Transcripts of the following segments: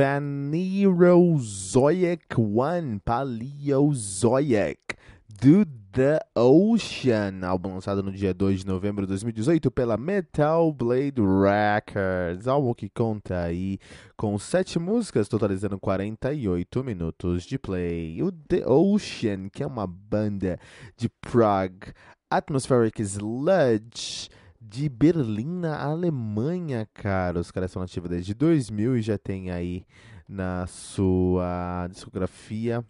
Phanerozoic 1 Paleozoic do The Ocean, álbum lançado no dia 2 de novembro de 2018 pela Metal Blade Records, álbum que conta aí com sete músicas, totalizando 48 minutos de play. O The Ocean, que é uma banda de prog atmospheric sludge de Berlim, na Alemanha, cara. Os caras são ativos desde 2000 e já tem aí na sua discografia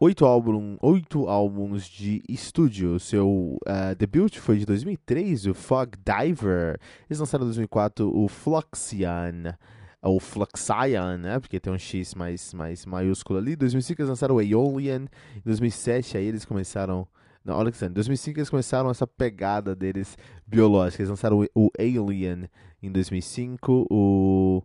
oito, álbum, oito álbuns de estúdio. Seu uh, debut foi de 2003, o Fog Diver. Eles lançaram em 2004 o Fluxian ou Fluxion, né? Porque tem um X mais, mais maiúsculo ali. Em 2005 eles lançaram o Aeolian. Em 2007 aí eles começaram não, olha que em 2005 eles começaram essa pegada deles biológica. Eles lançaram o, o Alien em 2005, o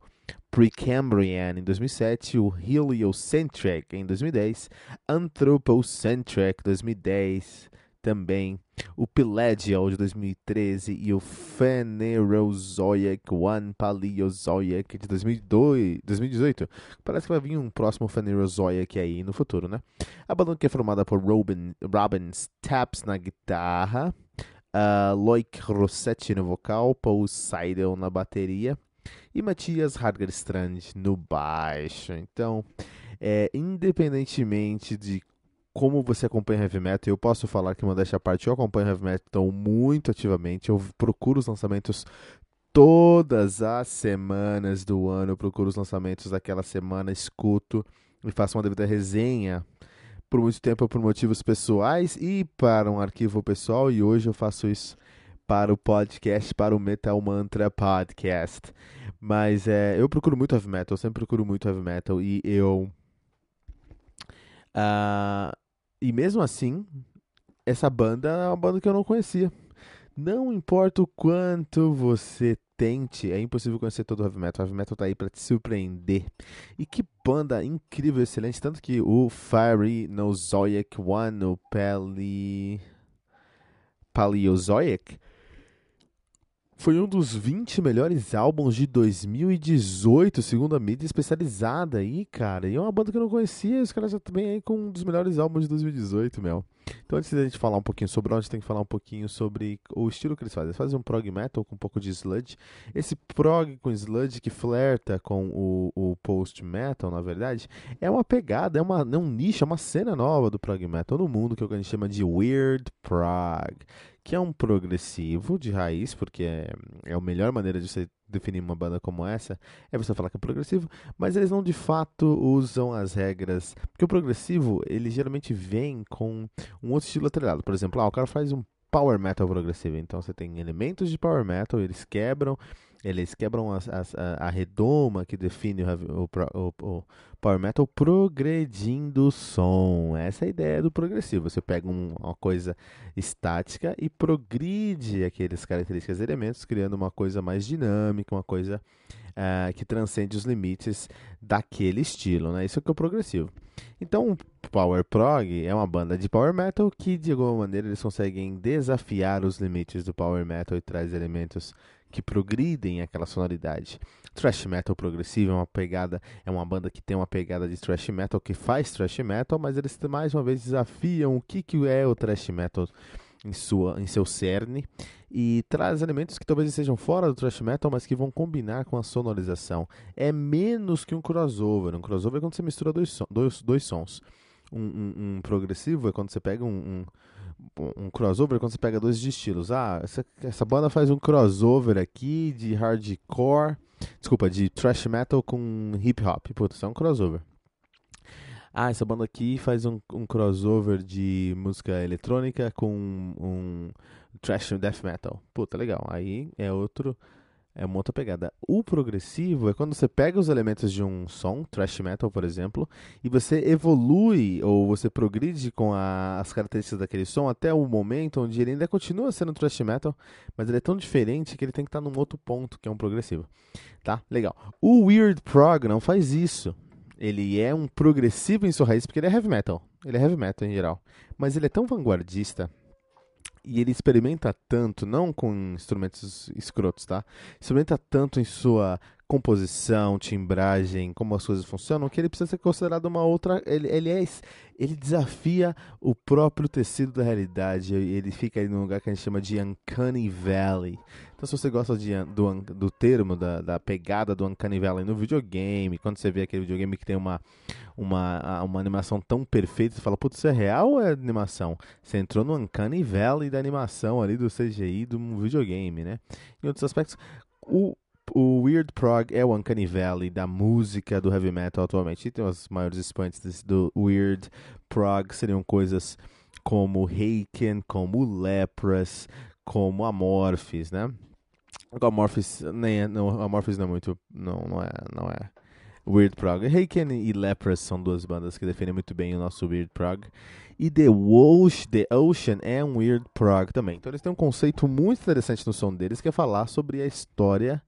Precambrian em 2007, o Heliocentric em 2010, Anthropocentric 2010 também, o Pelagial de 2013 e o Phanerozoic One Paleozoic de 2002, 2018. Parece que vai vir um próximo Phanerozoic aí no futuro, né? A banda que é formada por Robin, Robin Taps na guitarra, uh, Loic Rossetti no vocal, Paul Seidel na bateria e Matias Hargerstrand no baixo. Então, é, independentemente de como você acompanha heavy metal, eu posso falar que, modéstia à parte, eu acompanho heavy metal muito ativamente. Eu procuro os lançamentos todas as semanas do ano. Eu procuro os lançamentos daquela semana, escuto e faço uma devida resenha. Por muito tempo por motivos pessoais e para um arquivo pessoal, e hoje eu faço isso para o podcast, para o Metal Mantra Podcast. Mas é, eu procuro muito heavy metal, eu sempre procuro muito heavy metal e eu. Uh, e mesmo assim, essa banda é uma banda que eu não conhecia. Não importa o quanto você tente, é impossível conhecer todo o heavy metal. O heavy metal tá aí para te surpreender. E que banda incrível, excelente. Tanto que o Fiery no Zoic One, o Pali... Paleozoic, foi um dos 20 melhores álbuns de 2018, segundo a mídia especializada aí, cara. E é uma banda que eu não conhecia, os caras já também aí com um dos melhores álbuns de 2018, meu. Então, antes da gente falar um pouquinho sobre onde, tem que falar um pouquinho sobre o estilo que eles fazem. Eles fazem um prog metal com um pouco de sludge. Esse prog com sludge que flerta com o, o post metal, na verdade, é uma pegada, é, uma, é um nicho, é uma cena nova do prog metal no mundo que a gente chama de weird prog que é um progressivo de raiz, porque é, é a melhor maneira de você definir uma banda como essa, é você falar que é progressivo, mas eles não de fato usam as regras, porque o progressivo, ele geralmente vem com um outro estilo atrelado, por exemplo, ah, o cara faz um power metal progressivo, então você tem elementos de power metal, eles quebram eles quebram as, as, a, a, redoma que define o, o, o, Power Metal progredindo o som. Essa é a ideia do progressivo. Você pega um, uma coisa estática e progride aqueles características e elementos, criando uma coisa mais dinâmica, uma coisa uh, que transcende os limites daquele estilo. Né? Isso é que é o progressivo. Então, Power Prog é uma banda de Power Metal que, de alguma maneira, eles conseguem desafiar os limites do Power Metal e traz elementos que progridem aquela sonoridade. Thrash metal progressivo é uma pegada, é uma banda que tem uma pegada de thrash metal que faz thrash metal, mas eles mais uma vez desafiam o que, que é o thrash metal em, sua, em seu cerne e traz elementos que talvez sejam fora do thrash metal, mas que vão combinar com a sonorização. É menos que um crossover. Um crossover é quando você mistura dois, dois, dois sons. Um, um, um progressivo é quando você pega um, um, um, crossover, quando você pega dois estilos. Ah, essa, essa banda faz um crossover aqui de hardcore, desculpa, de thrash metal com hip hop. Putz, isso é um crossover ah, essa banda aqui faz um, um crossover de música eletrônica com um, trash death metal. Puta, legal. Aí é outro, é uma outra pegada. O progressivo é quando você pega os elementos de um som, thrash metal, por exemplo, e você evolui ou você progride com a, as características daquele som até o momento onde ele ainda continua sendo thrash metal, mas ele é tão diferente que ele tem que estar num outro ponto, que é um progressivo. Tá? Legal. O Weird Prog não faz isso ele é um progressivo em sua raiz, porque ele é heavy metal. Ele é heavy metal em geral. Mas ele é tão vanguardista e ele experimenta tanto, não com instrumentos escrotos, tá? Experimenta tanto em sua composição, timbragem, como as coisas funcionam, que ele precisa ser considerado uma outra. Ele, ele, é, ele desafia o próprio tecido da realidade. Ele fica aí num lugar que a gente chama de Uncanny Valley. Então, se você gosta de, do, do termo, da, da pegada do Uncanny Valley no videogame, quando você vê aquele videogame que tem uma, uma, uma animação tão perfeita, você fala, putz, isso é real ou é animação? Você entrou no Uncanny Valley da animação ali, do CGI, do videogame, né? Em outros aspectos, o o Weird Prog é o Uncanny Valley da música do heavy metal atualmente. E tem os maiores expoentes do Weird Prog seriam coisas como Haken, como Lepras, como Amorphis, né? Amorphis nem é, não, Amorphis não é muito, não, não é, não é Weird Prog. Haken e Lepras são duas bandas que defendem muito bem o nosso Weird Prog. E The, Ocean, The Ocean é um Weird Prog também. Então eles têm um conceito muito interessante no som deles, que é falar sobre a história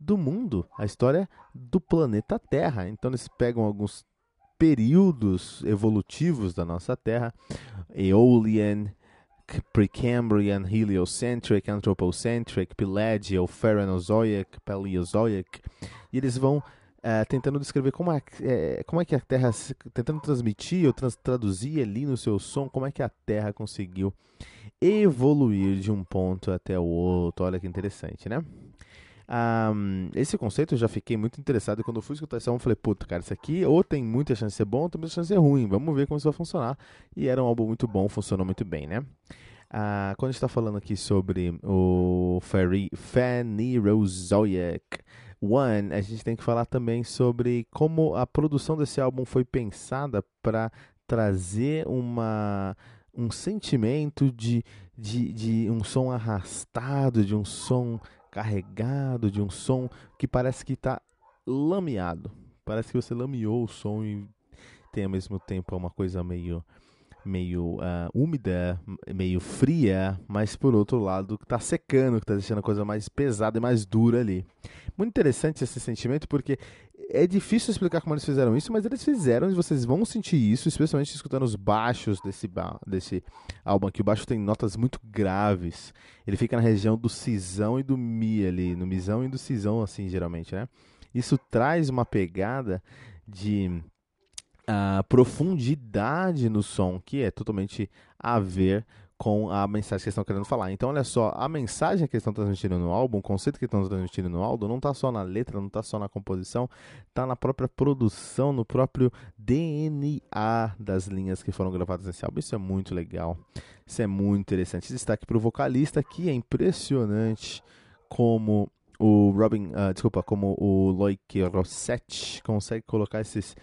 do mundo, a história do planeta Terra. Então eles pegam alguns períodos evolutivos da nossa Terra, Aeolian, Precambrian, Heliocentric, Anthropocentric, Pelagial, Phaerozoic, Paleozoic, e eles vão é, tentando descrever como é, é, como é que a Terra, tentando transmitir ou trans, traduzir ali no seu som, como é que a Terra conseguiu evoluir de um ponto até o outro. Olha que interessante, né? Um, esse conceito eu já fiquei muito interessado. Quando eu fui escutar esse álbum, eu falei, puta, cara, isso aqui ou tem muita chance de ser bom, ou tem muita chance de ser ruim. Vamos ver como isso vai funcionar. E era um álbum muito bom, funcionou muito bem, né? Uh, quando a gente está falando aqui sobre o Phanerozoic One, a gente tem que falar também sobre como a produção desse álbum foi pensada para trazer uma um sentimento de, de, de um som arrastado, de um som carregado, de um som que parece que está lameado. Parece que você lameou o som e tem ao mesmo tempo uma coisa meio meio uh, úmida, meio fria, mas por outro lado está secando, que está deixando a coisa mais pesada e mais dura ali. Muito interessante esse sentimento porque é difícil explicar como eles fizeram isso, mas eles fizeram e vocês vão sentir isso, especialmente escutando os baixos desse, desse álbum aqui. O baixo tem notas muito graves. Ele fica na região do cisão e do mi ali, no misão e do cisão, assim, geralmente, né? Isso traz uma pegada de uh, profundidade no som, que é totalmente a ver com a mensagem que eles estão querendo falar. Então, olha só, a mensagem que eles estão transmitindo no álbum, o conceito que estão transmitindo no álbum, não está só na letra, não está só na composição, está na própria produção, no próprio DNA das linhas que foram gravadas nesse álbum. Isso é muito legal, isso é muito interessante. Destaque para o vocalista, que é impressionante como o Robin, uh, desculpa, como o Loic Rossetti consegue colocar esses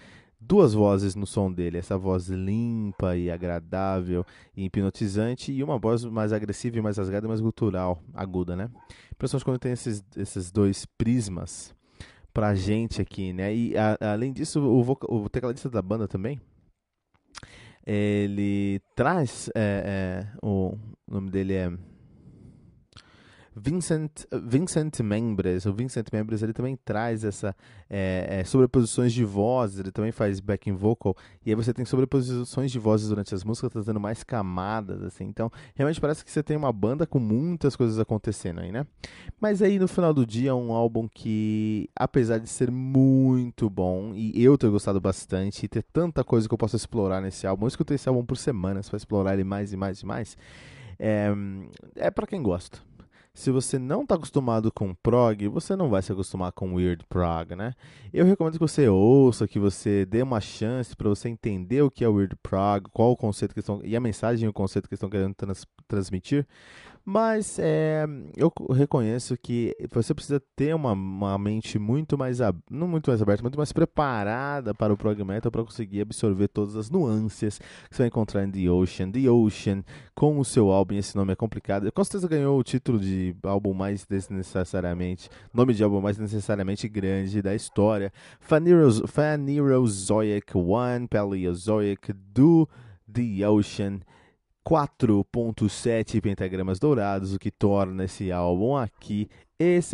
duas vozes no som dele, essa voz limpa e agradável e hipnotizante e uma voz mais agressiva e mais rasgada mais gutural, aguda, né? Principalmente quando tem esses, esses dois prismas pra gente aqui, né? E a, além disso, o, o tecladista da banda também, ele traz, é, é, o nome dele é Vincent, Vincent Membres, o Vincent Membres ele também traz essa é, é, sobreposições de vozes, ele também faz backing vocal, e aí você tem sobreposições de vozes durante as músicas, trazendo mais camadas, assim, então realmente parece que você tem uma banda com muitas coisas acontecendo aí, né? Mas aí no final do dia é um álbum que, apesar de ser muito bom, e eu ter gostado bastante, e ter tanta coisa que eu posso explorar nesse álbum, eu escutei esse álbum por semanas para explorar ele mais e mais e mais, é, é para quem gosta se você não está acostumado com prog, você não vai se acostumar com weird prog, né? Eu recomendo que você ouça, que você dê uma chance para você entender o que é weird prog, qual o conceito que estão e a mensagem o conceito que estão querendo trans, transmitir, mas é, eu reconheço que você precisa ter uma, uma mente muito mais, não muito mais aberta, muito mais preparada para o prog metal para conseguir absorver todas as nuances que você vai encontrar em The Ocean. The Ocean, com o seu álbum, esse nome é complicado. Com certeza ganhou o título de álbum mais desnecessariamente, nome de álbum mais necessariamente grande da história. Phanerozoic One, Paleozoic do The Ocean. 4.7 pentagramas dourados, o que torna esse álbum aqui esse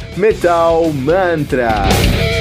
Metal Mantra.